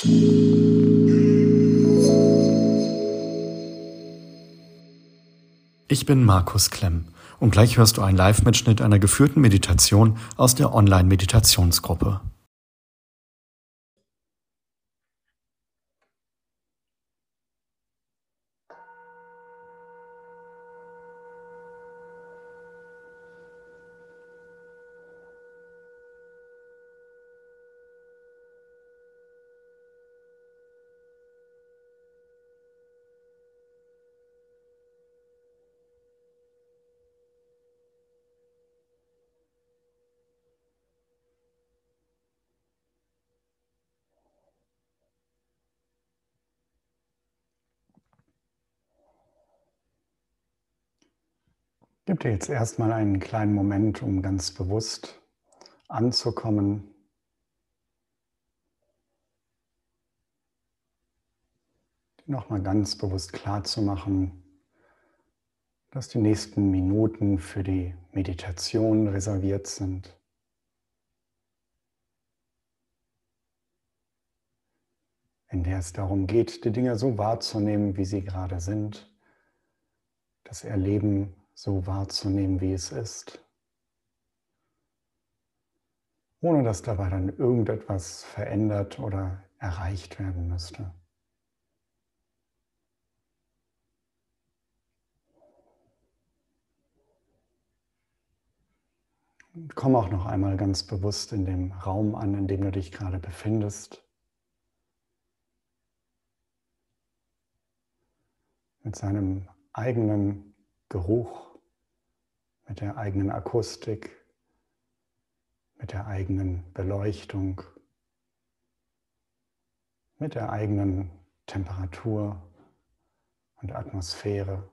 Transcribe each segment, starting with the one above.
Ich bin Markus Klemm und gleich hörst du einen Live-Mitschnitt einer geführten Meditation aus der Online-Meditationsgruppe. Gib dir jetzt erstmal einen kleinen Moment, um ganz bewusst anzukommen. Nochmal ganz bewusst klar zu machen, dass die nächsten Minuten für die Meditation reserviert sind. in der es darum geht, die Dinge so wahrzunehmen, wie sie gerade sind, das Erleben so wahrzunehmen, wie es ist, ohne dass dabei dann irgendetwas verändert oder erreicht werden müsste. Komm auch noch einmal ganz bewusst in dem Raum an, in dem du dich gerade befindest. Mit seinem eigenen Geruch mit der eigenen Akustik, mit der eigenen Beleuchtung, mit der eigenen Temperatur und Atmosphäre.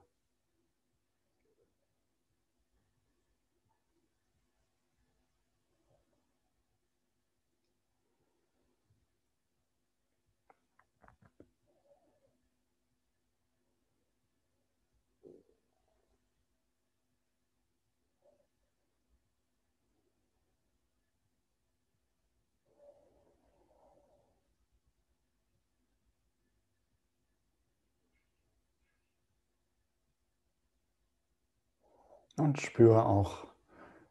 Und spüre auch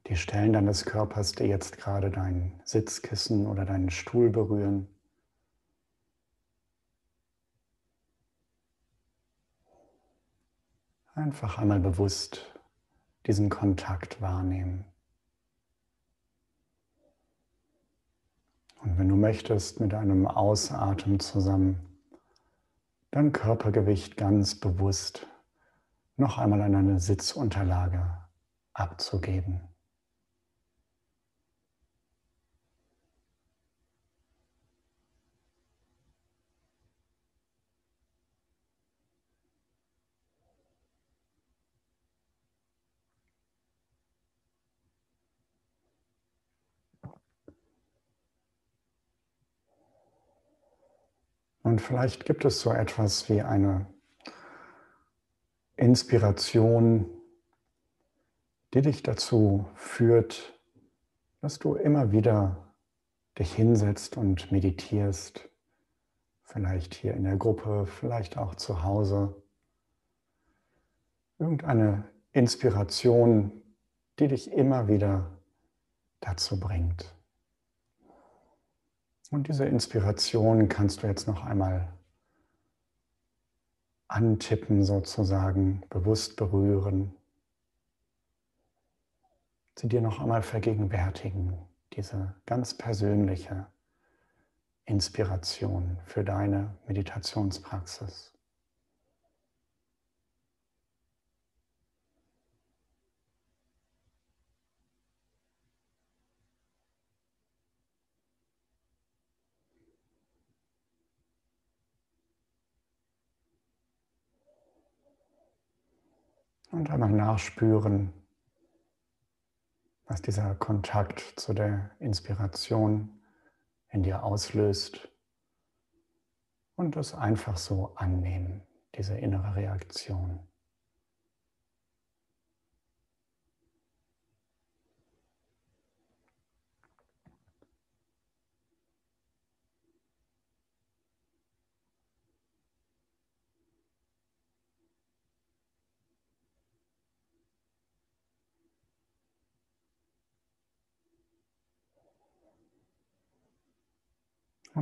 die Stellen deines Körpers, die jetzt gerade dein Sitzkissen oder deinen Stuhl berühren. Einfach einmal bewusst diesen Kontakt wahrnehmen. Und wenn du möchtest, mit einem Ausatmen zusammen dein Körpergewicht ganz bewusst noch einmal an eine Sitzunterlage abzugeben. Und vielleicht gibt es so etwas wie eine Inspiration, die dich dazu führt, dass du immer wieder dich hinsetzt und meditierst, vielleicht hier in der Gruppe, vielleicht auch zu Hause. Irgendeine Inspiration, die dich immer wieder dazu bringt. Und diese Inspiration kannst du jetzt noch einmal antippen sozusagen, bewusst berühren, sie dir noch einmal vergegenwärtigen, diese ganz persönliche Inspiration für deine Meditationspraxis. Und einmal nachspüren, was dieser Kontakt zu der Inspiration in dir auslöst. Und es einfach so annehmen, diese innere Reaktion.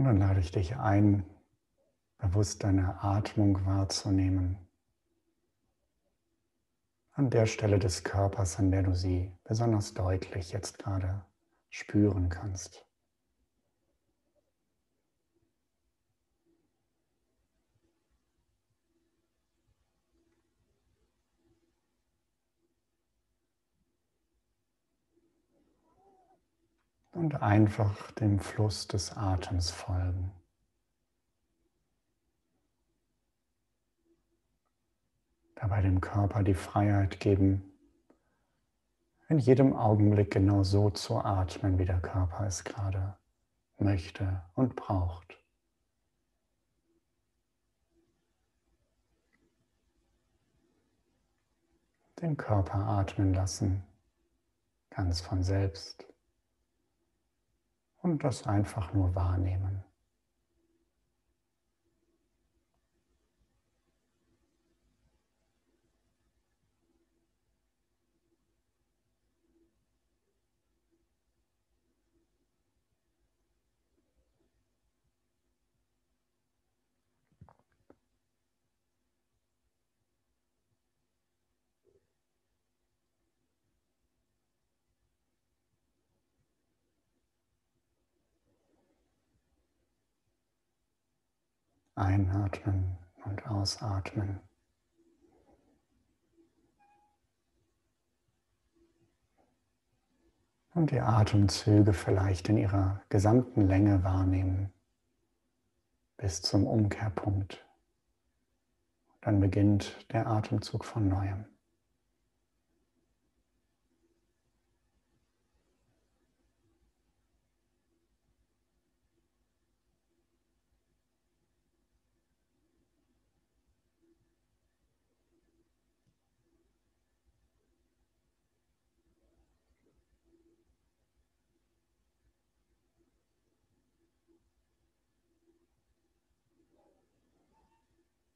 Und dann lade ich dich ein, bewusst deine Atmung wahrzunehmen. An der Stelle des Körpers, an der du sie besonders deutlich jetzt gerade spüren kannst. Und einfach dem Fluss des Atems folgen. Dabei dem Körper die Freiheit geben, in jedem Augenblick genau so zu atmen, wie der Körper es gerade möchte und braucht. Den Körper atmen lassen, ganz von selbst und das einfach nur wahrnehmen. Einatmen und ausatmen. Und die Atemzüge vielleicht in ihrer gesamten Länge wahrnehmen bis zum Umkehrpunkt. Dann beginnt der Atemzug von neuem.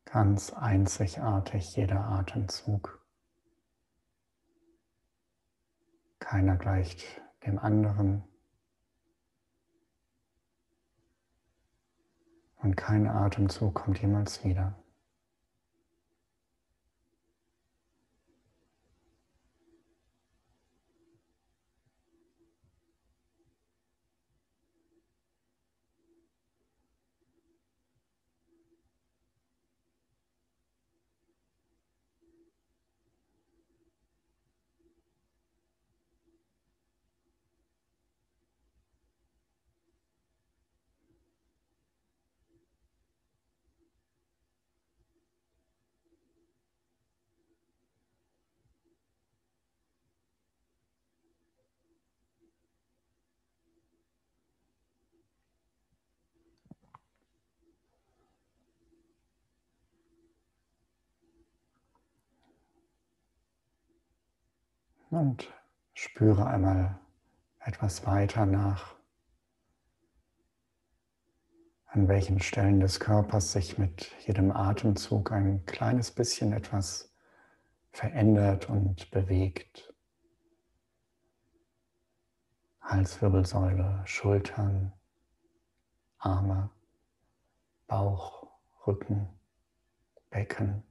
Ganz einzigartig jeder Atemzug. Keiner gleicht dem anderen. Und kein Atemzug kommt jemals wieder. Und spüre einmal etwas weiter nach, an welchen Stellen des Körpers sich mit jedem Atemzug ein kleines bisschen etwas verändert und bewegt. Halswirbelsäule, Schultern, Arme, Bauch, Rücken, Becken,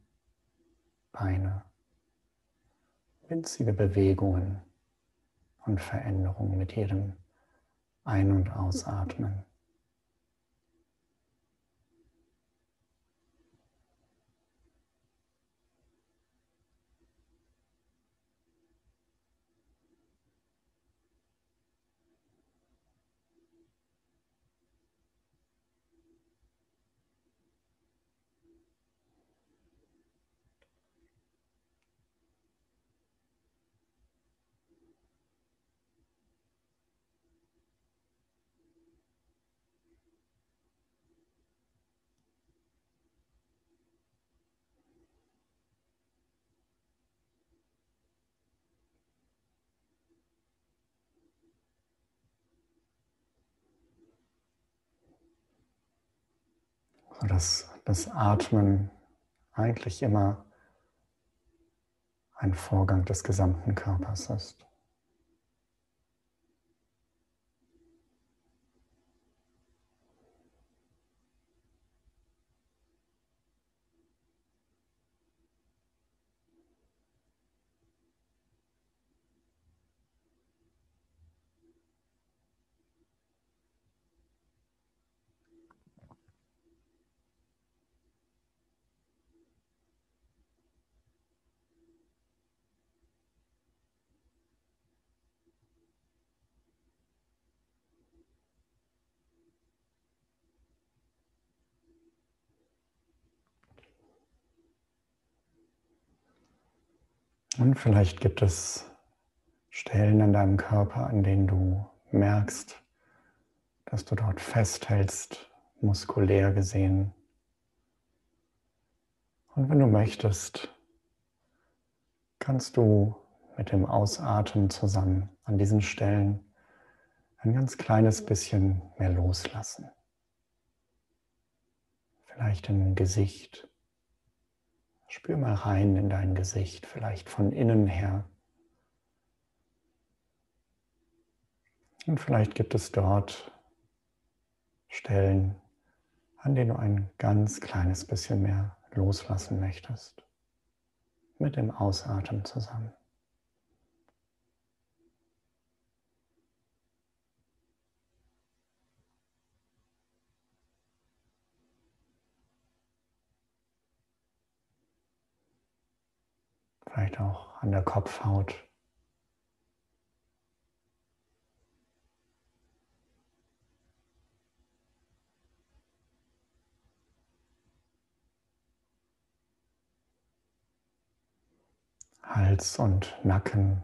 Beine winzige Bewegungen und Veränderungen mit jedem Ein- und Ausatmen. Dass das Atmen eigentlich immer ein Vorgang des gesamten Körpers ist. Und vielleicht gibt es Stellen an deinem Körper, an denen du merkst, dass du dort festhältst, muskulär gesehen. Und wenn du möchtest, kannst du mit dem Ausatmen zusammen an diesen Stellen ein ganz kleines bisschen mehr loslassen. Vielleicht im Gesicht. Spür mal rein in dein Gesicht, vielleicht von innen her. Und vielleicht gibt es dort Stellen, an denen du ein ganz kleines bisschen mehr loslassen möchtest. Mit dem Ausatmen zusammen. Vielleicht auch an der Kopfhaut. Hals und Nacken.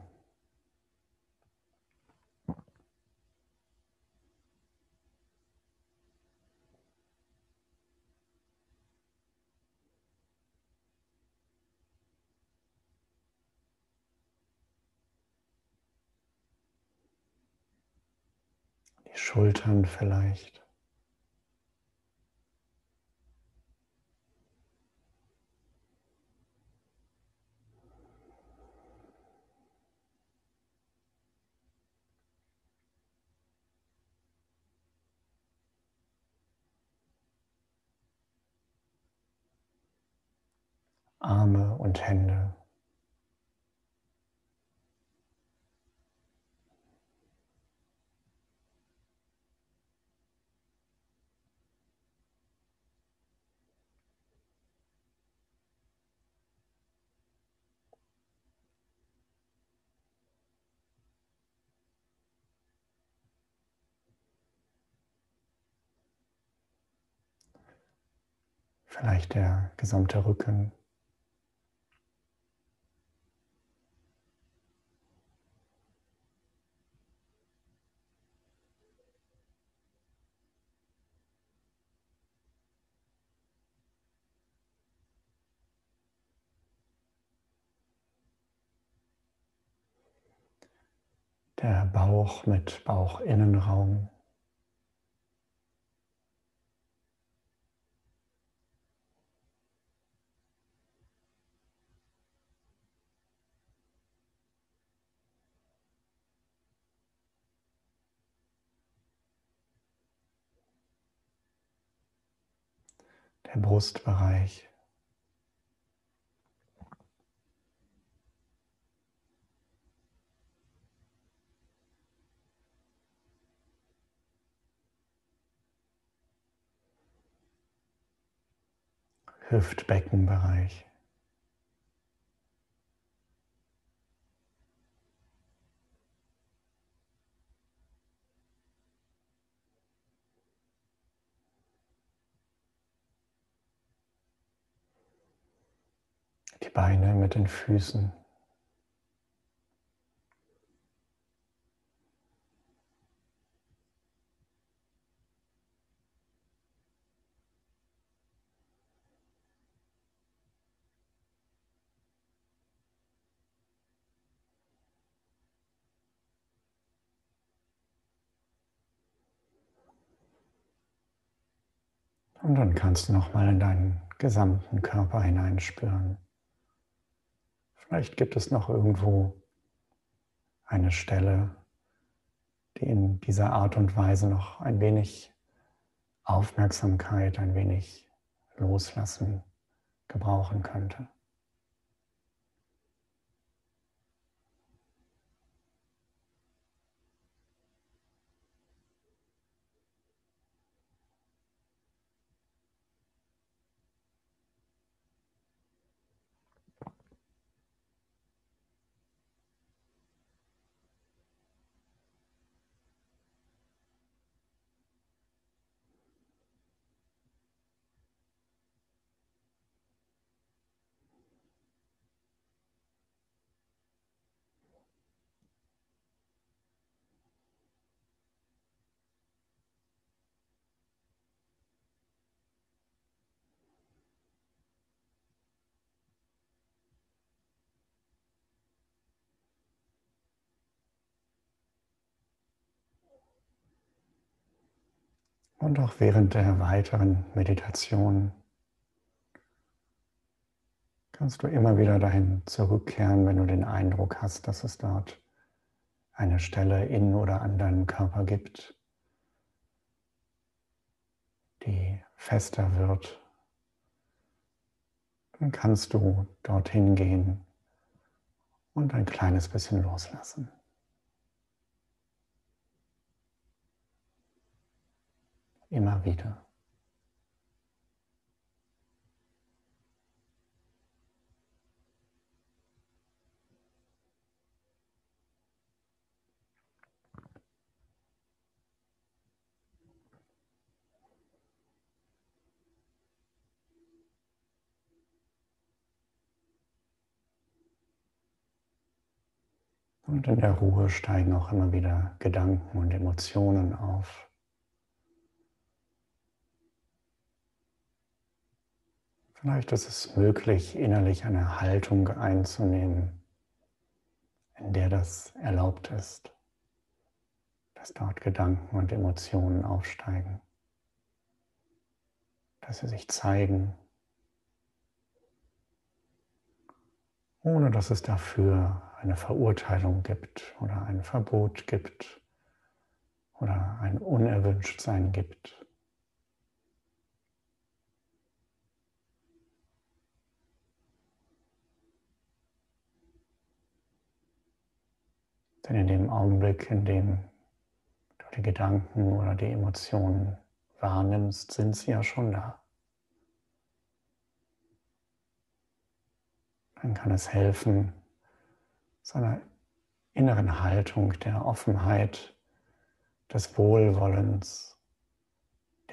Schultern vielleicht. Arme und Hände. Vielleicht der gesamte Rücken. der Bauch mit Bauchinnenraum. Der Brustbereich. Hüftbeckenbereich. Die Beine mit den Füßen. Und dann kannst du nochmal in deinen gesamten Körper hineinspüren. Vielleicht gibt es noch irgendwo eine Stelle, die in dieser Art und Weise noch ein wenig Aufmerksamkeit, ein wenig Loslassen gebrauchen könnte. Und auch während der weiteren Meditation kannst du immer wieder dahin zurückkehren, wenn du den Eindruck hast, dass es dort eine Stelle in oder an deinem Körper gibt, die fester wird, dann kannst du dorthin gehen und ein kleines bisschen loslassen. Immer wieder. Und in der Ruhe steigen auch immer wieder Gedanken und Emotionen auf. Vielleicht ist es möglich, innerlich eine Haltung einzunehmen, in der das erlaubt ist, dass dort Gedanken und Emotionen aufsteigen, dass sie sich zeigen, ohne dass es dafür eine Verurteilung gibt oder ein Verbot gibt oder ein Unerwünschtsein gibt. Denn in dem Augenblick, in dem du die Gedanken oder die Emotionen wahrnimmst, sind sie ja schon da. Dann kann es helfen, seiner inneren Haltung der Offenheit, des Wohlwollens,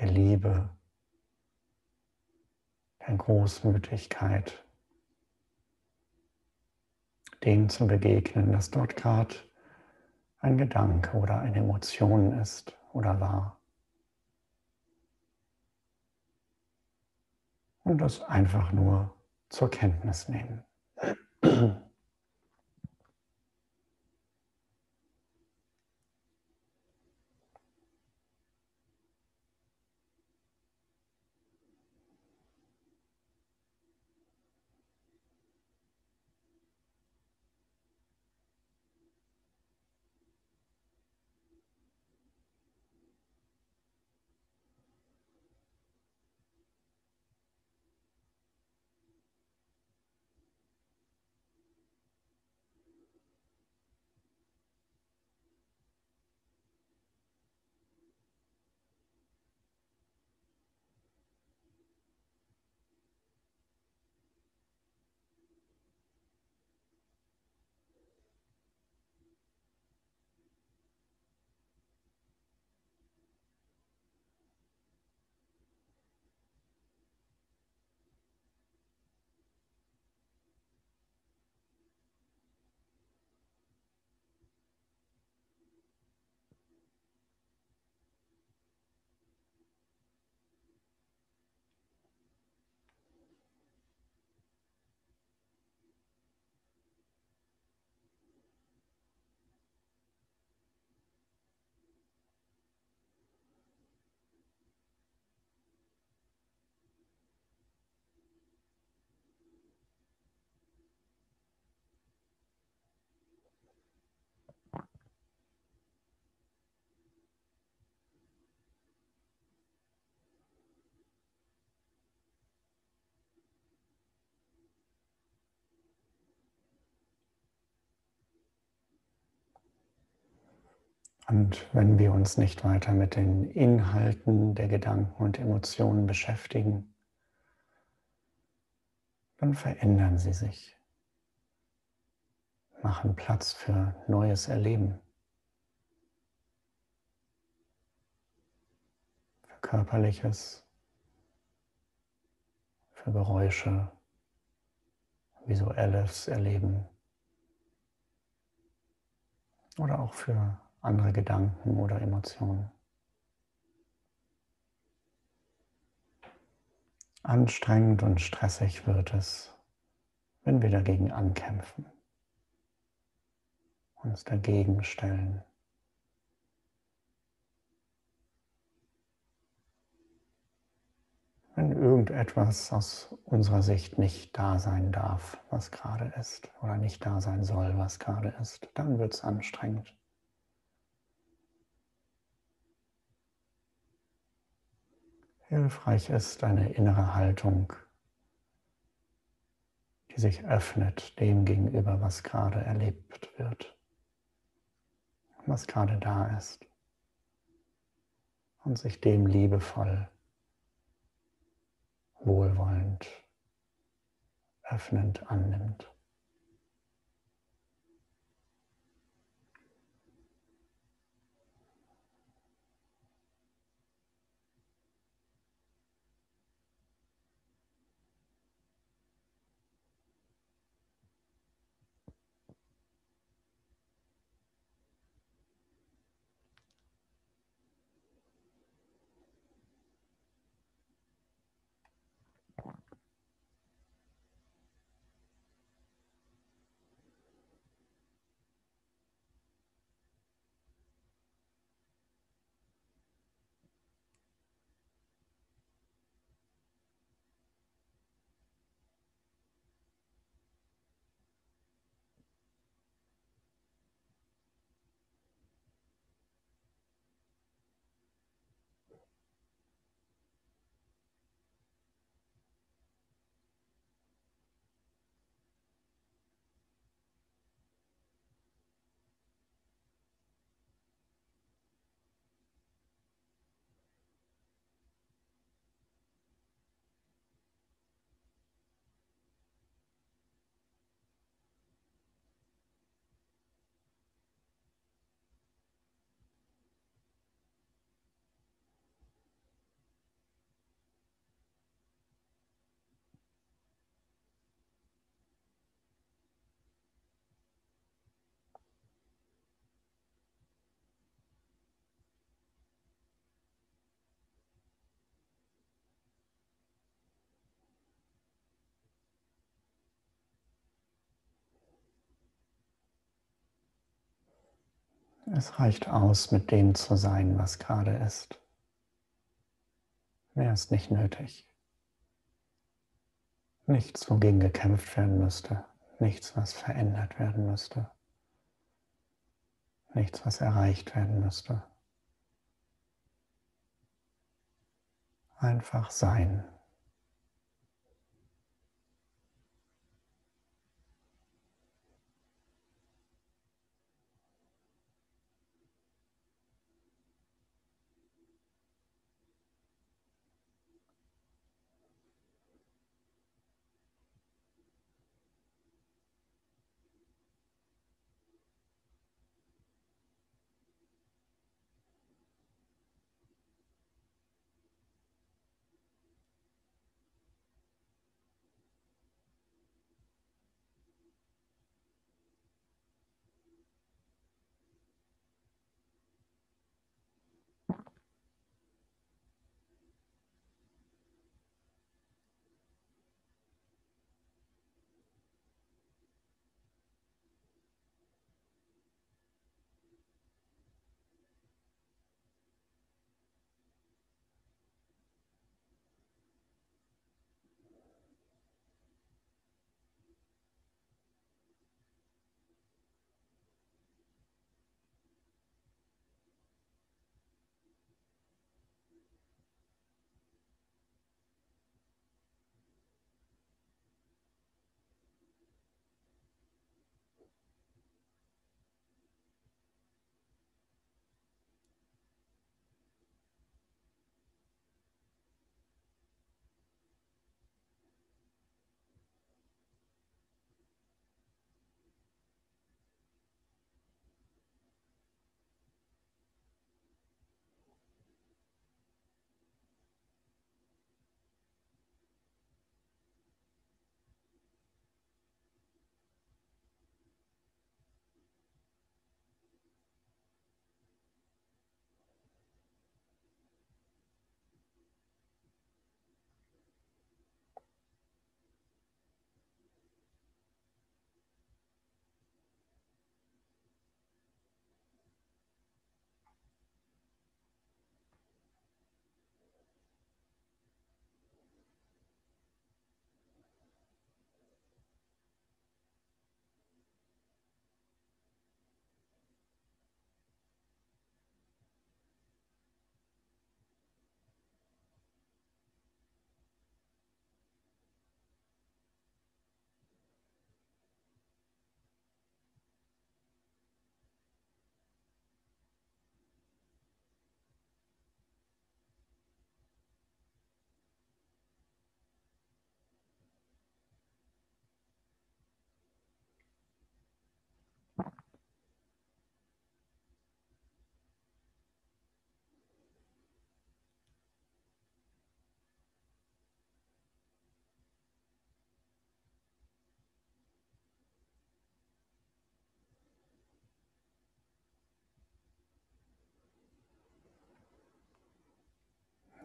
der Liebe, der Großmütigkeit, dem zu begegnen, dass dort gerade ein Gedanke oder eine Emotion ist oder war. Und das einfach nur zur Kenntnis nehmen. Und wenn wir uns nicht weiter mit den Inhalten der Gedanken und Emotionen beschäftigen, dann verändern sie sich, machen Platz für neues Erleben, für körperliches, für Geräusche, visuelles Erleben oder auch für andere Gedanken oder Emotionen. Anstrengend und stressig wird es, wenn wir dagegen ankämpfen, uns dagegen stellen. wenn irgendetwas aus unserer Sicht nicht da sein darf, was gerade ist, oder nicht da sein soll, was gerade ist, dann wird es anstrengend. Hilfreich ist eine innere Haltung, die sich öffnet dem gegenüber, was gerade erlebt wird, was gerade da ist und sich dem liebevoll wohlwollend, öffnend annimmt. Es reicht aus, mit dem zu sein, was gerade ist. Mehr ist nicht nötig. Nichts, wogegen gekämpft werden müsste. Nichts, was verändert werden müsste. Nichts, was erreicht werden müsste. Einfach sein.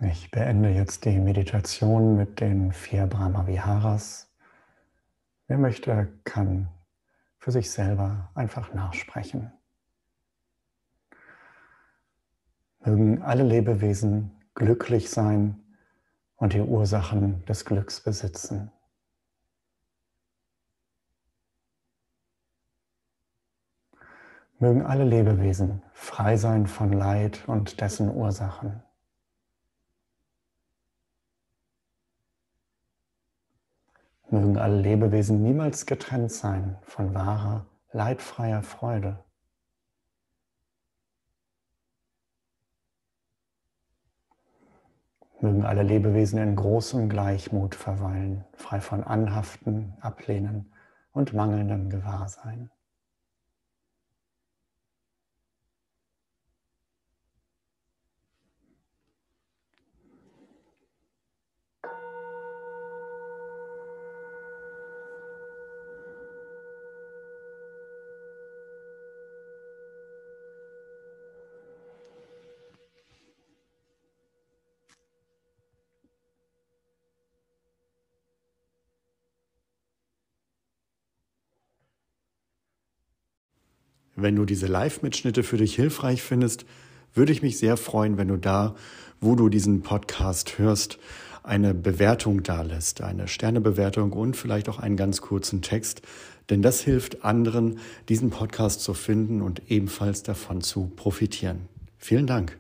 Ich beende jetzt die Meditation mit den vier Brahma Viharas. Wer möchte, kann für sich selber einfach nachsprechen. Mögen alle Lebewesen glücklich sein und die Ursachen des Glücks besitzen. Mögen alle Lebewesen frei sein von Leid und dessen Ursachen. Mögen alle Lebewesen niemals getrennt sein von wahrer, leidfreier Freude. Mögen alle Lebewesen in großem Gleichmut verweilen, frei von Anhaften, Ablehnen und mangelndem Gewahrsein. Wenn du diese Live-Mitschnitte für dich hilfreich findest, würde ich mich sehr freuen, wenn du da, wo du diesen Podcast hörst, eine Bewertung dalässt, eine Sternebewertung und vielleicht auch einen ganz kurzen Text, denn das hilft anderen, diesen Podcast zu finden und ebenfalls davon zu profitieren. Vielen Dank.